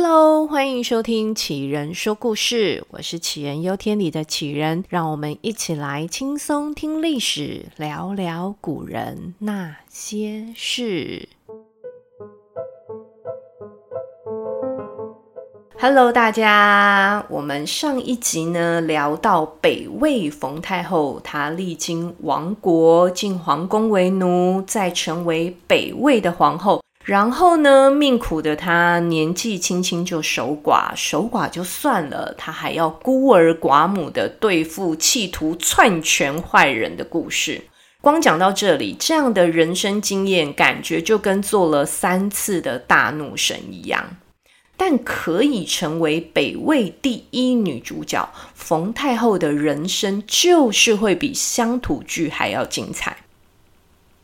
Hello，欢迎收听杞人说故事，我是杞人忧天里的杞人，让我们一起来轻松听历史，聊聊古人那些事。Hello，大家，我们上一集呢聊到北魏冯太后，她历经亡国，进皇宫为奴，再成为北魏的皇后。然后呢，命苦的她年纪轻轻就守寡，守寡就算了，她还要孤儿寡母的对付企图篡权坏人的故事。光讲到这里，这样的人生经验，感觉就跟做了三次的大怒神一样。但可以成为北魏第一女主角，冯太后的人生就是会比乡土剧还要精彩。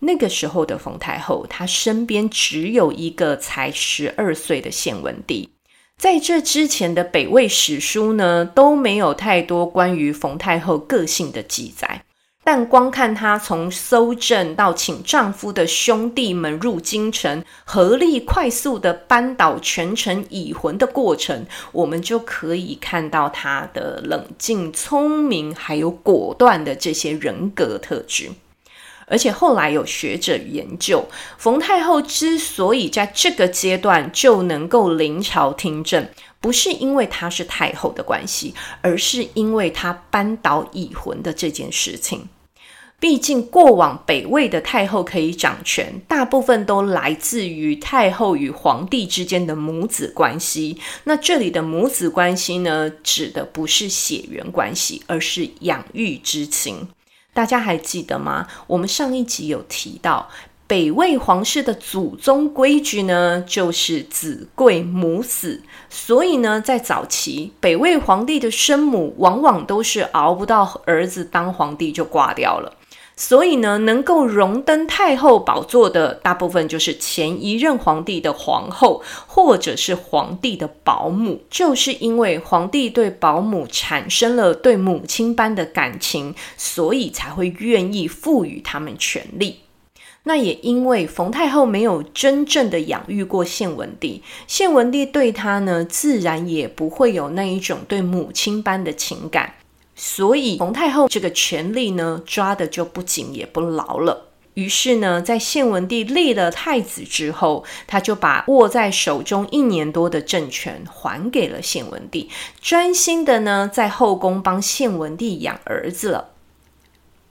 那个时候的冯太后，她身边只有一个才十二岁的献文帝。在这之前的北魏史书呢，都没有太多关于冯太后个性的记载。但光看她从搜证到请丈夫的兄弟们入京城，合力快速的扳倒权臣已婚的过程，我们就可以看到她的冷静、聪明，还有果断的这些人格特质。而且后来有学者研究，冯太后之所以在这个阶段就能够临朝听政，不是因为她是太后的关系，而是因为她扳倒已婚的这件事情。毕竟过往北魏的太后可以掌权，大部分都来自于太后与皇帝之间的母子关系。那这里的母子关系呢，指的不是血缘关系，而是养育之情。大家还记得吗？我们上一集有提到，北魏皇室的祖宗规矩呢，就是子贵母死。所以呢，在早期，北魏皇帝的生母往往都是熬不到儿子当皇帝就挂掉了。所以呢，能够荣登太后宝座的，大部分就是前一任皇帝的皇后，或者是皇帝的保姆。就是因为皇帝对保姆产生了对母亲般的感情，所以才会愿意赋予他们权力。那也因为冯太后没有真正的养育过献文帝，献文帝对她呢，自然也不会有那一种对母亲般的情感。所以，冯太后这个权力呢，抓的就不紧也不牢了。于是呢，在献文帝立了太子之后，他就把握在手中一年多的政权还给了献文帝，专心的呢在后宫帮献文帝养儿子了。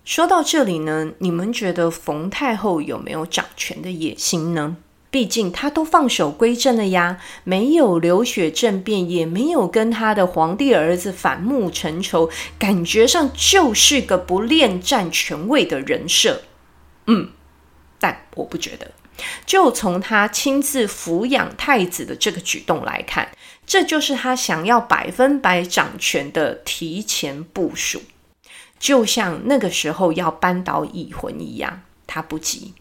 说到这里呢，你们觉得冯太后有没有掌权的野心呢？毕竟他都放手归政了呀，没有流血政变，也没有跟他的皇帝儿子反目成仇，感觉上就是个不恋战权位的人设。嗯，但我不觉得。就从他亲自抚养太子的这个举动来看，这就是他想要百分百掌权的提前部署。就像那个时候要扳倒已婚一样，他不急。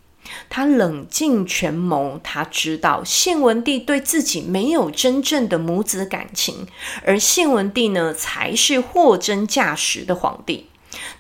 他冷静权谋，他知道献文帝对自己没有真正的母子感情，而献文帝呢，才是货真价实的皇帝。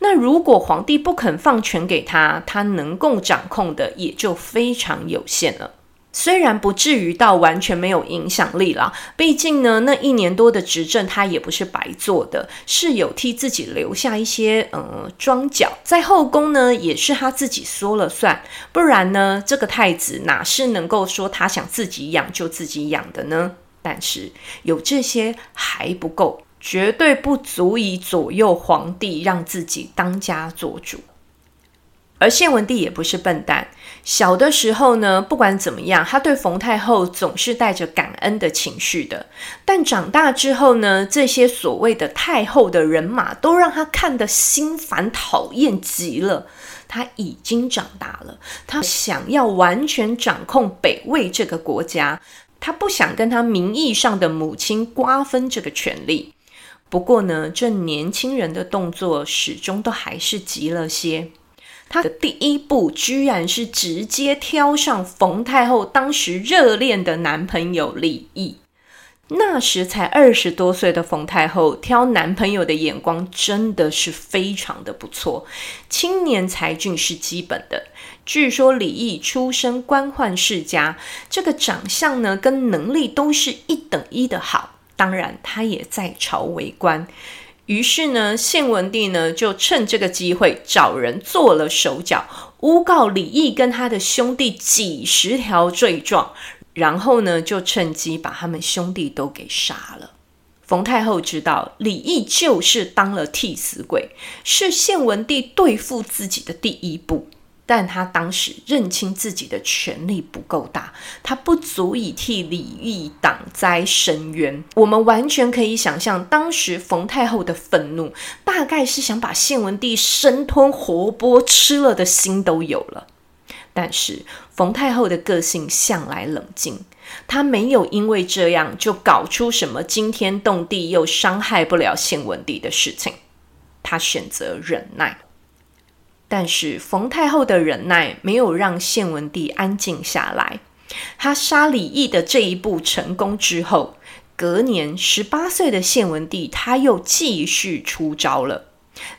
那如果皇帝不肯放权给他，他能够掌控的也就非常有限了。虽然不至于到完全没有影响力啦，毕竟呢，那一年多的执政他也不是白做的，是有替自己留下一些呃桩脚，在后宫呢也是他自己说了算，不然呢，这个太子哪是能够说他想自己养就自己养的呢？但是有这些还不够，绝对不足以左右皇帝让自己当家做主。而献文帝也不是笨蛋，小的时候呢，不管怎么样，他对冯太后总是带着感恩的情绪的。但长大之后呢，这些所谓的太后的人马都让他看得心烦讨厌极了。他已经长大了，他想要完全掌控北魏这个国家，他不想跟他名义上的母亲瓜分这个权力。不过呢，这年轻人的动作始终都还是急了些。他的第一步居然是直接挑上冯太后当时热恋的男朋友李毅。那时才二十多岁的冯太后挑男朋友的眼光真的是非常的不错，青年才俊是基本的，据说李毅出身官宦世家，这个长相呢跟能力都是一等一的好。当然，他也在朝为官。于是呢，献文帝呢就趁这个机会找人做了手脚，诬告李毅跟他的兄弟几十条罪状，然后呢就趁机把他们兄弟都给杀了。冯太后知道李毅就是当了替死鬼，是献文帝对付自己的第一步。但他当时认清自己的权力不够大，他不足以替李毅挡灾伸冤。我们完全可以想象，当时冯太后的愤怒，大概是想把献文帝生吞活剥吃了的心都有了。但是冯太后的个性向来冷静，她没有因为这样就搞出什么惊天动地又伤害不了献文帝的事情，她选择忍耐。但是冯太后的忍耐没有让献文帝安静下来。他杀李毅的这一步成功之后，隔年十八岁的献文帝他又继续出招了。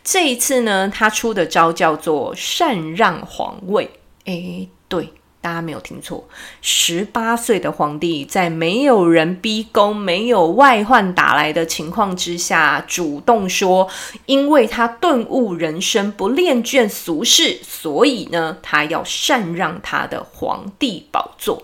这一次呢，他出的招叫做禅让皇位。诶，对。大家没有听错，十八岁的皇帝在没有人逼宫、没有外患打来的情况之下，主动说，因为他顿悟人生，不恋眷俗世，所以呢，他要禅让他的皇帝宝座。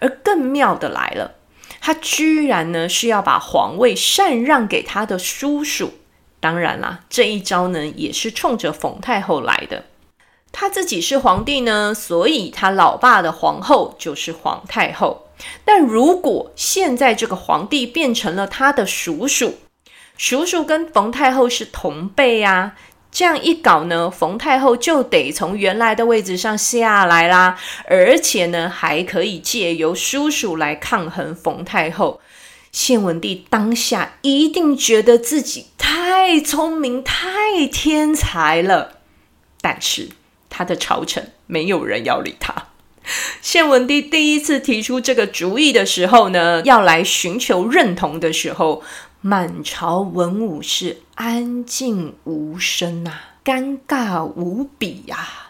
而更妙的来了，他居然呢是要把皇位禅让给他的叔叔。当然啦，这一招呢也是冲着冯太后来的。他自己是皇帝呢，所以他老爸的皇后就是皇太后。但如果现在这个皇帝变成了他的叔叔，叔叔跟冯太后是同辈啊，这样一搞呢，冯太后就得从原来的位置上下来啦，而且呢，还可以借由叔叔来抗衡冯太后。献文帝当下一定觉得自己太聪明、太天才了，但是。他的朝臣没有人要理他。献文帝第一次提出这个主意的时候呢，要来寻求认同的时候，满朝文武是安静无声啊，尴尬无比呀、啊。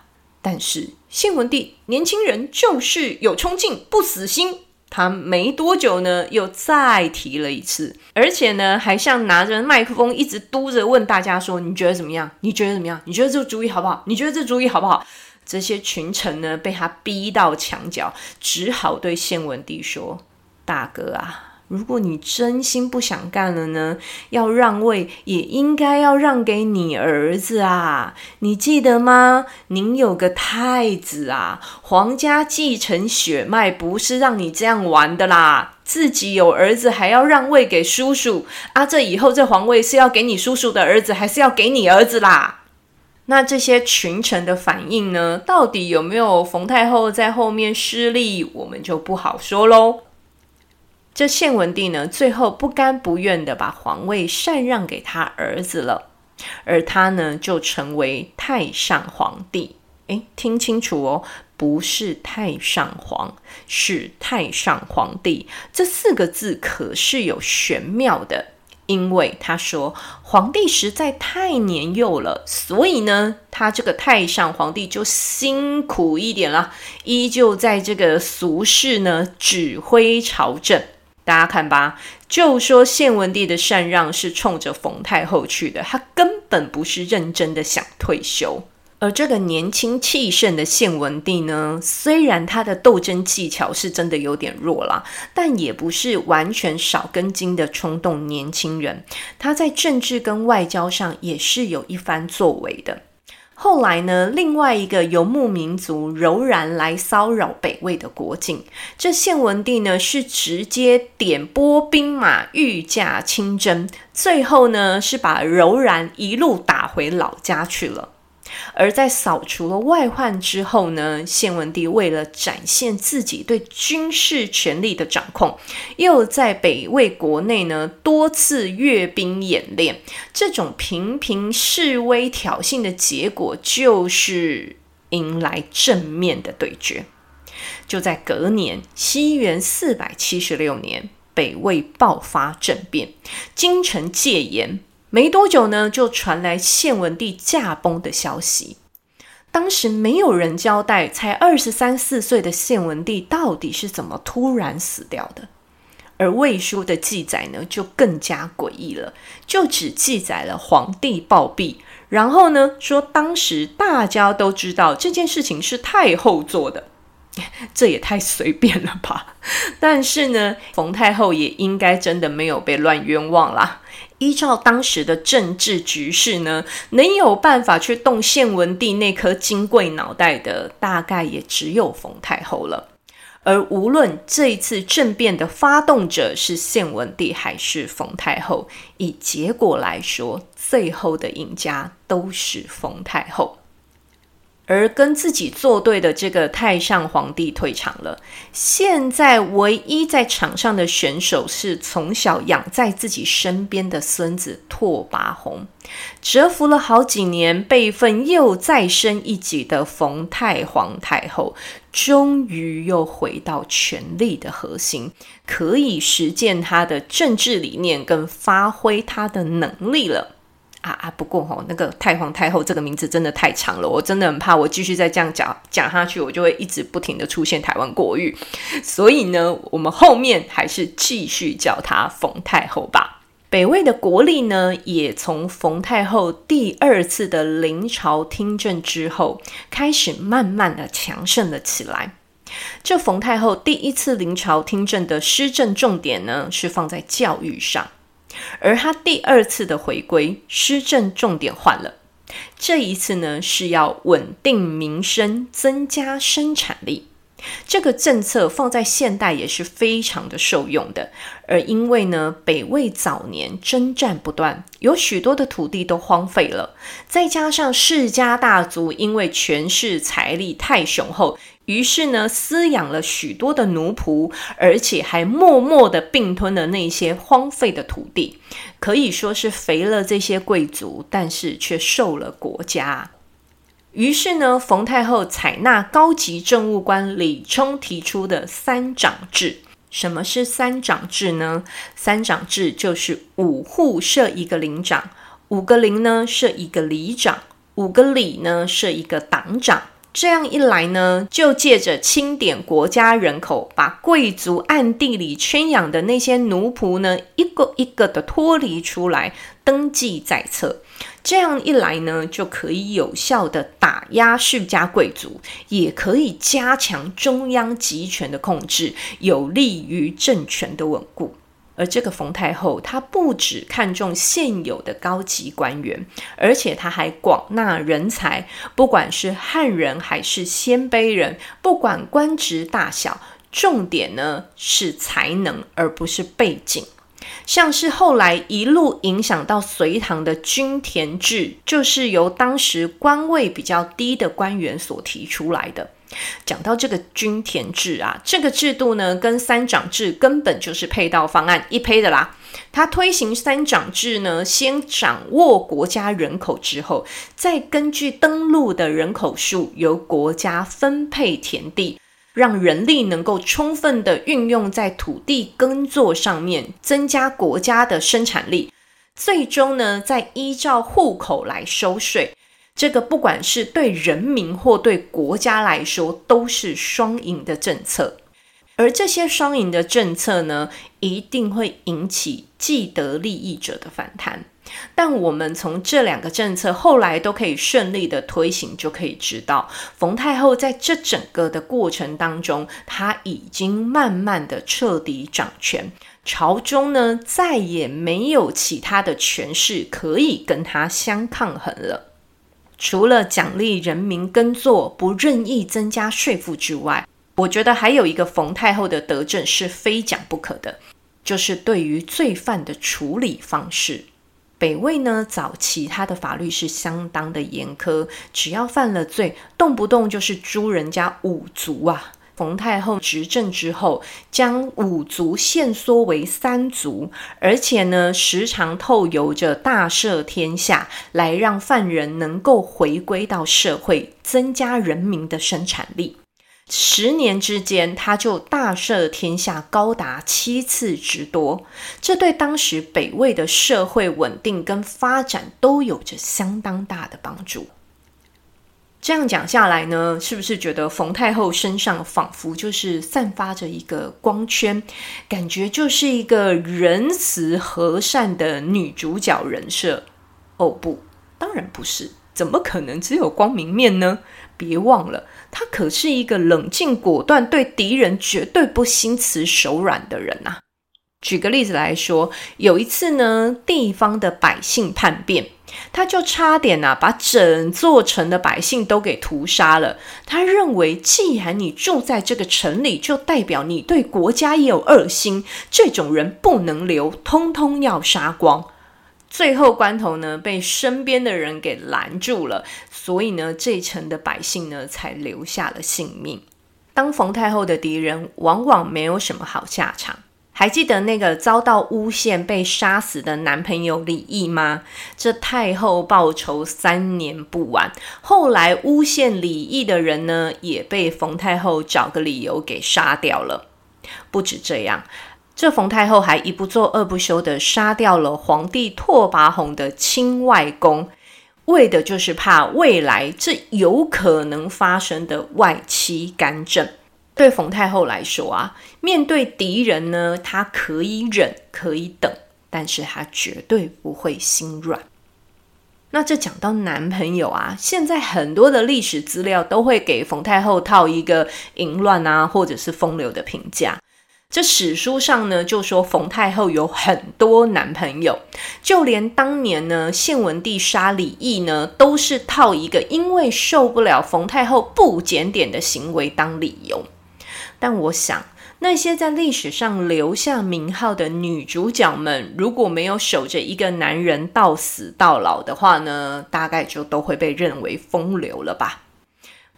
但是献文帝年轻人就是有冲劲，不死心。他没多久呢，又再提了一次，而且呢，还像拿着麦克风一直嘟着问大家说：“你觉得怎么样？你觉得怎么样？你觉得这个主意好不好？你觉得这主意好不好？”这些群臣呢，被他逼到墙角，只好对献文帝说：“大哥啊。”如果你真心不想干了呢，要让位也应该要让给你儿子啊！你记得吗？您有个太子啊，皇家继承血脉不是让你这样玩的啦！自己有儿子还要让位给叔叔啊？这以后这皇位是要给你叔叔的儿子，还是要给你儿子啦？那这些群臣的反应呢？到底有没有冯太后在后面施力？我们就不好说喽。这献文帝呢，最后不甘不愿的把皇位禅让给他儿子了，而他呢，就成为太上皇帝。诶，听清楚哦，不是太上皇，是太上皇帝。这四个字可是有玄妙的，因为他说皇帝实在太年幼了，所以呢，他这个太上皇帝就辛苦一点了，依旧在这个俗世呢指挥朝政。大家看吧，就说献文帝的禅让是冲着冯太后去的，他根本不是认真的想退休。而这个年轻气盛的献文帝呢，虽然他的斗争技巧是真的有点弱啦，但也不是完全少根筋的冲动年轻人。他在政治跟外交上也是有一番作为的。后来呢，另外一个游牧民族柔然来骚扰北魏的国境，这献文帝呢是直接点拨兵马御驾亲征，最后呢是把柔然一路打回老家去了。而在扫除了外患之后呢，献文帝为了展现自己对军事权力的掌控，又在北魏国内呢多次阅兵演练。这种频频示威挑衅的结果，就是迎来正面的对决。就在隔年，西元四百七十六年，北魏爆发政变，京城戒严。没多久呢，就传来献文帝驾崩的消息。当时没有人交代，才二十三四岁的献文帝到底是怎么突然死掉的。而魏书的记载呢，就更加诡异了，就只记载了皇帝暴毙，然后呢说当时大家都知道这件事情是太后做的。这也太随便了吧！但是呢，冯太后也应该真的没有被乱冤枉啦。依照当时的政治局势呢，能有办法去动献文帝那颗金贵脑袋的，大概也只有冯太后了。而无论这一次政变的发动者是献文帝还是冯太后，以结果来说，最后的赢家都是冯太后。而跟自己作对的这个太上皇帝退场了，现在唯一在场上的选手是从小养在自己身边的孙子拓跋宏，蛰伏了好几年，辈分又再升一级的冯太皇太后，终于又回到权力的核心，可以实践他的政治理念跟发挥他的能力了。啊啊！不过吼，那个太皇太后这个名字真的太长了，我真的很怕我继续再这样讲讲下去，我就会一直不停的出现台湾国语。所以呢，我们后面还是继续叫她冯太后吧。北魏的国力呢，也从冯太后第二次的临朝听政之后，开始慢慢的强盛了起来。这冯太后第一次临朝听政的施政重点呢，是放在教育上。而他第二次的回归，施政重点换了。这一次呢，是要稳定民生，增加生产力。这个政策放在现代也是非常的受用的。而因为呢，北魏早年征战不断，有许多的土地都荒废了，再加上世家大族因为权势财力太雄厚。于是呢，饲养了许多的奴仆，而且还默默地并吞了那些荒废的土地，可以说是肥了这些贵族，但是却瘦了国家。于是呢，冯太后采纳高级政务官李冲提出的三长制。什么是三长制呢？三长制就是五户设一个领长，五个邻呢设一个里长，五个里呢设一个党长。这样一来呢，就借着清点国家人口，把贵族暗地里圈养的那些奴仆呢，一个一个的脱离出来，登记在册。这样一来呢，就可以有效的打压世家贵族，也可以加强中央集权的控制，有利于政权的稳固。而这个冯太后，她不只看重现有的高级官员，而且她还广纳人才，不管是汉人还是鲜卑人，不管官职大小，重点呢是才能，而不是背景。像是后来一路影响到隋唐的均田制，就是由当时官位比较低的官员所提出来的。讲到这个均田制啊，这个制度呢，跟三长制根本就是配套方案一胚的啦。他推行三长制呢，先掌握国家人口之后，再根据登录的人口数，由国家分配田地，让人力能够充分的运用在土地耕作上面，增加国家的生产力。最终呢，再依照户口来收税。这个不管是对人民或对国家来说，都是双赢的政策。而这些双赢的政策呢，一定会引起既得利益者的反弹。但我们从这两个政策后来都可以顺利的推行，就可以知道，冯太后在这整个的过程当中，她已经慢慢的彻底掌权，朝中呢，再也没有其他的权势可以跟她相抗衡了。除了奖励人民耕作，不任意增加税负之外，我觉得还有一个冯太后的德政是非讲不可的，就是对于罪犯的处理方式。北魏呢，早期他的法律是相当的严苛，只要犯了罪，动不动就是诛人家五族啊。冯太后执政之后，将五族限缩为三族，而且呢，时常透由着大赦天下，来让犯人能够回归到社会，增加人民的生产力。十年之间，他就大赦天下高达七次之多，这对当时北魏的社会稳定跟发展都有着相当大的帮助。这样讲下来呢，是不是觉得冯太后身上仿佛就是散发着一个光圈，感觉就是一个仁慈和善的女主角人设？哦不，当然不是，怎么可能只有光明面呢？别忘了，她可是一个冷静果断、对敌人绝对不心慈手软的人呐、啊。举个例子来说，有一次呢，地方的百姓叛变。他就差点呐、把整座城的百姓都给屠杀了。他认为，既然你住在这个城里，就代表你对国家也有恶心，这种人不能留，通通要杀光。最后关头呢，被身边的人给拦住了，所以呢，这一城的百姓呢，才留下了性命。当冯太后的敌人，往往没有什么好下场。还记得那个遭到诬陷被杀死的男朋友李毅吗？这太后报仇三年不晚。后来诬陷李毅的人呢，也被冯太后找个理由给杀掉了。不止这样，这冯太后还一不做二不休的杀掉了皇帝拓跋宏的亲外公，为的就是怕未来这有可能发生的外戚干政。对冯太后来说啊，面对敌人呢，她可以忍，可以等，但是她绝对不会心软。那这讲到男朋友啊，现在很多的历史资料都会给冯太后套一个淫乱啊，或者是风流的评价。这史书上呢，就说冯太后有很多男朋友，就连当年呢，献文帝杀李义呢，都是套一个因为受不了冯太后不检点的行为当理由。但我想，那些在历史上留下名号的女主角们，如果没有守着一个男人到死到老的话呢，大概就都会被认为风流了吧。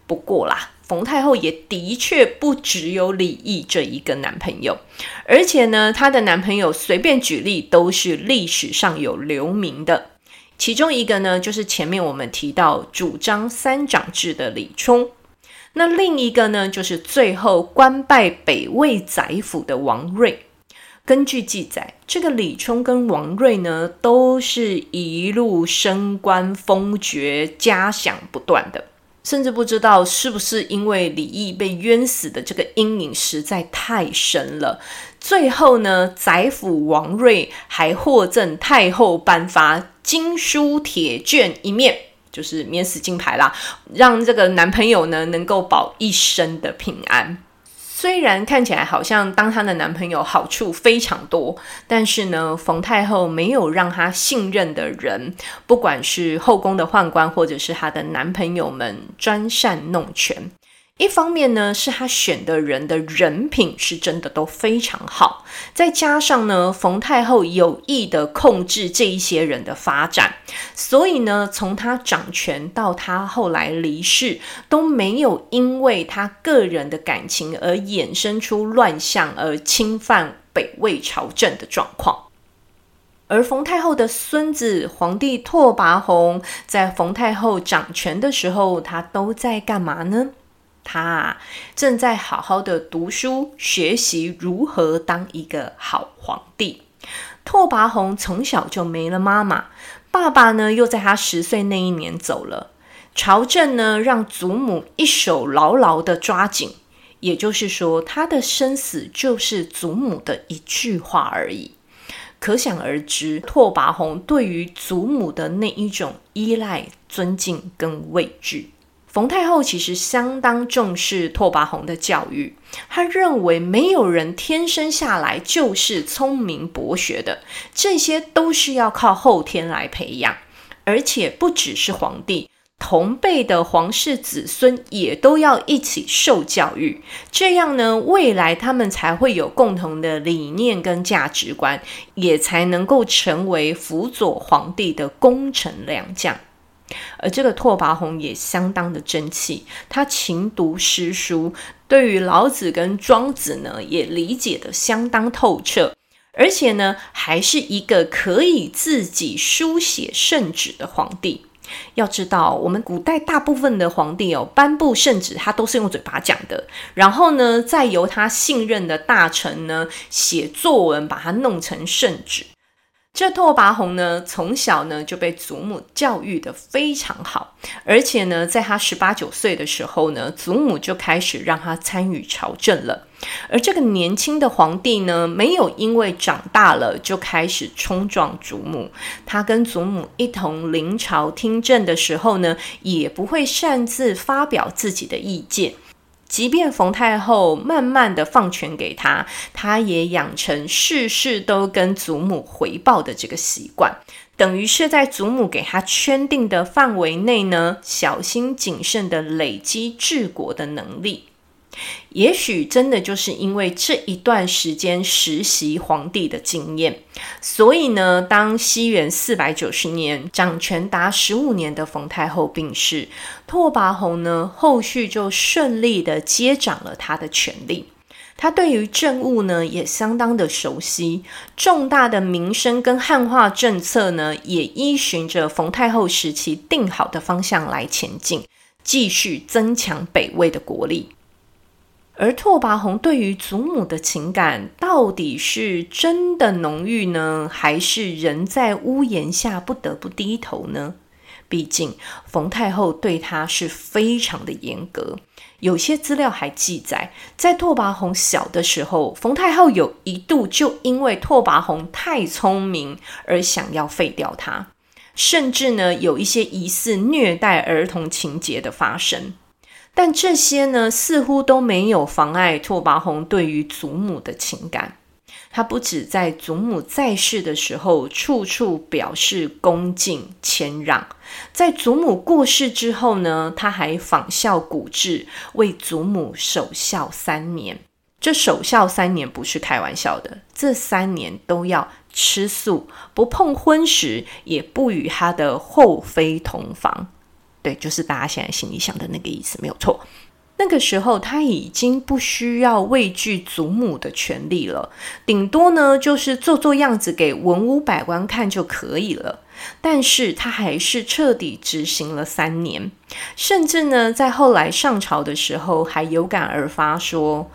不过啦，冯太后也的确不只有李义这一个男朋友，而且呢，她的男朋友随便举例都是历史上有留名的。其中一个呢，就是前面我们提到主张三长制的李冲。那另一个呢，就是最后官拜北魏宰辅的王睿。根据记载，这个李冲跟王睿呢，都是一路升官封爵，嘉奖不断的。甚至不知道是不是因为李毅被冤死的这个阴影实在太深了，最后呢，宰辅王睿还获赠太后颁发金书铁券一面。就是免死金牌啦，让这个男朋友呢能够保一生的平安。虽然看起来好像当她的男朋友好处非常多，但是呢，冯太后没有让她信任的人，不管是后宫的宦官，或者是她的男朋友们，专擅弄权。一方面呢，是他选的人的人品是真的都非常好，再加上呢，冯太后有意的控制这一些人的发展，所以呢，从他掌权到他后来离世，都没有因为他个人的感情而衍生出乱象而侵犯北魏朝政的状况。而冯太后的孙子皇帝拓跋宏，在冯太后掌权的时候，他都在干嘛呢？他正在好好的读书学习如何当一个好皇帝。拓跋宏从小就没了妈妈，爸爸呢又在他十岁那一年走了。朝政呢让祖母一手牢牢的抓紧，也就是说，他的生死就是祖母的一句话而已。可想而知，拓跋宏对于祖母的那一种依赖、尊敬跟畏惧。冯太后其实相当重视拓跋宏的教育，她认为没有人天生下来就是聪明博学的，这些都是要靠后天来培养，而且不只是皇帝，同辈的皇室子孙也都要一起受教育，这样呢，未来他们才会有共同的理念跟价值观，也才能够成为辅佐皇帝的功臣良将。而这个拓跋宏也相当的争气，他勤读诗书，对于老子跟庄子呢也理解得相当透彻，而且呢还是一个可以自己书写圣旨的皇帝。要知道，我们古代大部分的皇帝哦，颁布圣旨他都是用嘴巴讲的，然后呢再由他信任的大臣呢写作文把它弄成圣旨。这拓跋宏呢，从小呢就被祖母教育得非常好，而且呢，在他十八九岁的时候呢，祖母就开始让他参与朝政了。而这个年轻的皇帝呢，没有因为长大了就开始冲撞祖母，他跟祖母一同临朝听政的时候呢，也不会擅自发表自己的意见。即便冯太后慢慢的放权给他，他也养成事事都跟祖母回报的这个习惯，等于是在祖母给他圈定的范围内呢，小心谨慎的累积治国的能力。也许真的就是因为这一段时间实习皇帝的经验，所以呢，当西元四百九十年掌权达十五年的冯太后病逝，拓跋宏呢后续就顺利的接掌了他的权力。他对于政务呢也相当的熟悉，重大的民生跟汉化政策呢也依循着冯太后时期定好的方向来前进，继续增强北魏的国力。而拓跋宏对于祖母的情感到底是真的浓郁呢，还是人在屋檐下不得不低头呢？毕竟冯太后对他是非常的严格。有些资料还记载，在拓跋宏小的时候，冯太后有一度就因为拓跋宏太聪明而想要废掉他，甚至呢有一些疑似虐待儿童情节的发生。但这些呢，似乎都没有妨碍拓跋宏对于祖母的情感。他不止在祖母在世的时候，处处表示恭敬谦让；在祖母过世之后呢，他还仿效古制，为祖母守孝三年。这守孝三年不是开玩笑的，这三年都要吃素，不碰荤食，也不与他的后妃同房。对，就是大家现在心里想的那个意思，没有错。那个时候他已经不需要畏惧祖母的权利了，顶多呢就是做做样子给文武百官看就可以了。但是他还是彻底执行了三年，甚至呢在后来上朝的时候还有感而发说：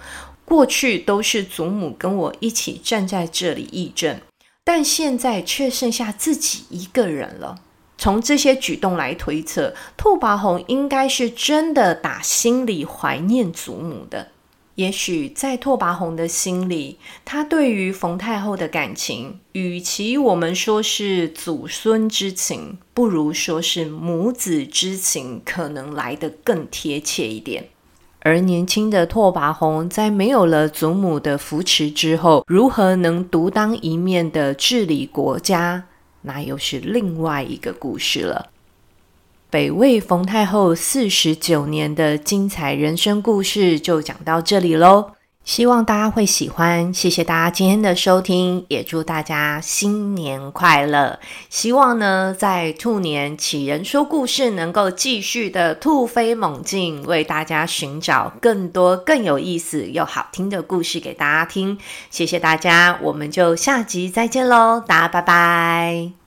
过去都是祖母跟我一起站在这里议政，但现在却剩下自己一个人了。从这些举动来推测，拓跋宏应该是真的打心里怀念祖母的。也许在拓跋宏的心里，他对于冯太后的感情，与其我们说是祖孙之情，不如说是母子之情，可能来得更贴切一点。而年轻的拓跋宏在没有了祖母的扶持之后，如何能独当一面的治理国家？那又是另外一个故事了。北魏冯太后四十九年的精彩人生故事就讲到这里喽，希望大家会喜欢。谢谢大家今天的收听，也祝大家新年快乐。希望呢，在兔年杞人说故事能够继续的突飞猛进，为大家寻找更多更有意思又好听的故事给大家听。谢谢大家，我们就下集再见喽，大家拜拜。